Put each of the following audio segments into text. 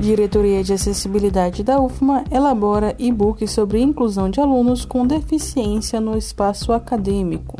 Diretoria de Acessibilidade da UFMA elabora e-book sobre inclusão de alunos com deficiência no espaço acadêmico.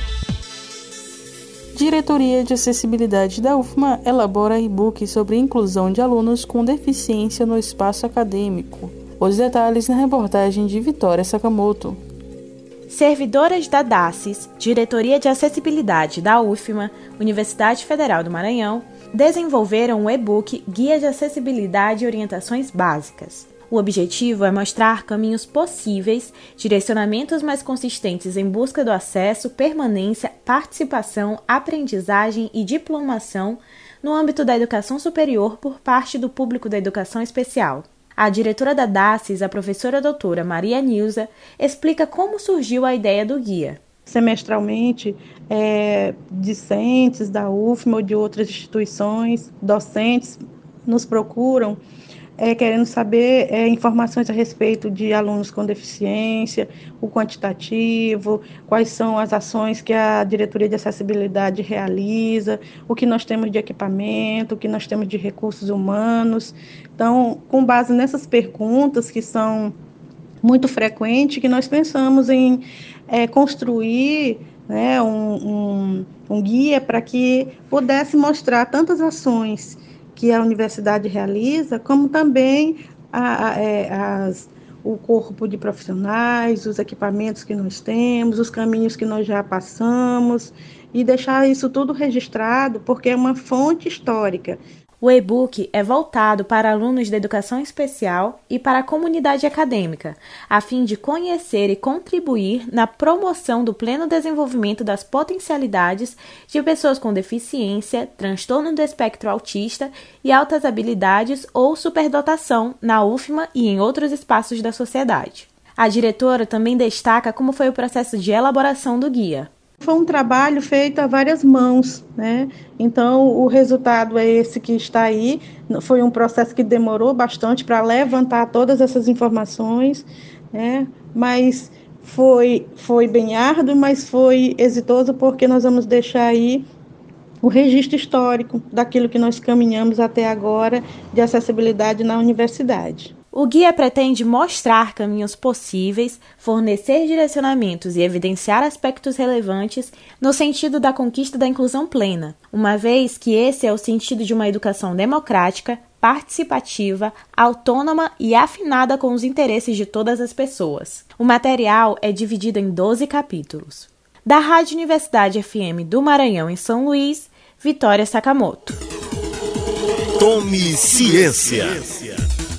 Diretoria de Acessibilidade da UFMA elabora e-book sobre inclusão de alunos com deficiência no espaço acadêmico. Os detalhes na reportagem de Vitória Sakamoto. Servidoras da DACES, Diretoria de Acessibilidade da UFMA, Universidade Federal do Maranhão, desenvolveram o e-book Guia de Acessibilidade e Orientações Básicas. O objetivo é mostrar caminhos possíveis, direcionamentos mais consistentes em busca do acesso, permanência, participação, aprendizagem e diplomação no âmbito da educação superior por parte do público da educação especial. A diretora da DACES, a professora doutora Maria Nilza, explica como surgiu a ideia do guia. Semestralmente, é, discentes da UFMA ou de outras instituições, docentes, nos procuram é, querendo saber é, informações a respeito de alunos com deficiência, o quantitativo, quais são as ações que a diretoria de acessibilidade realiza, o que nós temos de equipamento, o que nós temos de recursos humanos. Então, com base nessas perguntas que são muito frequentes, que nós pensamos em é, construir né, um, um, um guia para que pudesse mostrar tantas ações que a universidade realiza, como também a, a, é, as, o corpo de profissionais, os equipamentos que nós temos, os caminhos que nós já passamos, e deixar isso tudo registrado, porque é uma fonte histórica. O e-book é voltado para alunos da educação especial e para a comunidade acadêmica, a fim de conhecer e contribuir na promoção do pleno desenvolvimento das potencialidades de pessoas com deficiência, transtorno do espectro autista e altas habilidades ou superdotação na UFMA e em outros espaços da sociedade. A diretora também destaca como foi o processo de elaboração do guia. Foi um trabalho feito a várias mãos, né? Então, o resultado é esse que está aí. Foi um processo que demorou bastante para levantar todas essas informações, né? Mas foi, foi bem árduo, mas foi exitoso porque nós vamos deixar aí o registro histórico daquilo que nós caminhamos até agora de acessibilidade na universidade. O guia pretende mostrar caminhos possíveis, fornecer direcionamentos e evidenciar aspectos relevantes no sentido da conquista da inclusão plena, uma vez que esse é o sentido de uma educação democrática, participativa, autônoma e afinada com os interesses de todas as pessoas. O material é dividido em 12 capítulos. Da Rádio Universidade FM do Maranhão em São Luís, Vitória Sakamoto. Tome ciência.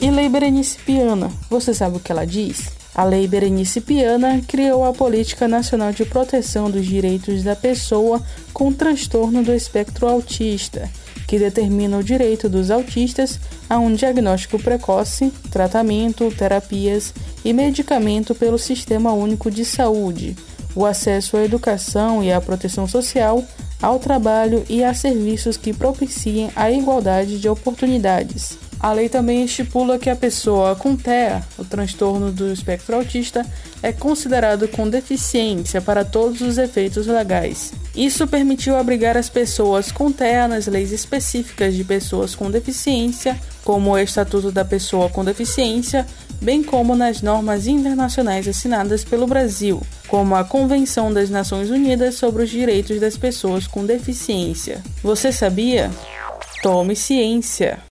E Lei Berenice Piana, você sabe o que ela diz? A Lei Berenice Piana criou a Política Nacional de Proteção dos Direitos da Pessoa com Transtorno do Espectro Autista, que determina o direito dos autistas a um diagnóstico precoce, tratamento, terapias e medicamento pelo Sistema Único de Saúde, o acesso à educação e à proteção social, ao trabalho e a serviços que propiciem a igualdade de oportunidades a lei também estipula que a pessoa com TEA, o transtorno do espectro autista, é considerado com deficiência para todos os efeitos legais. Isso permitiu abrigar as pessoas com TEA nas leis específicas de pessoas com deficiência, como o Estatuto da Pessoa com Deficiência, bem como nas normas internacionais assinadas pelo Brasil, como a Convenção das Nações Unidas sobre os Direitos das Pessoas com Deficiência. Você sabia? Tome ciência!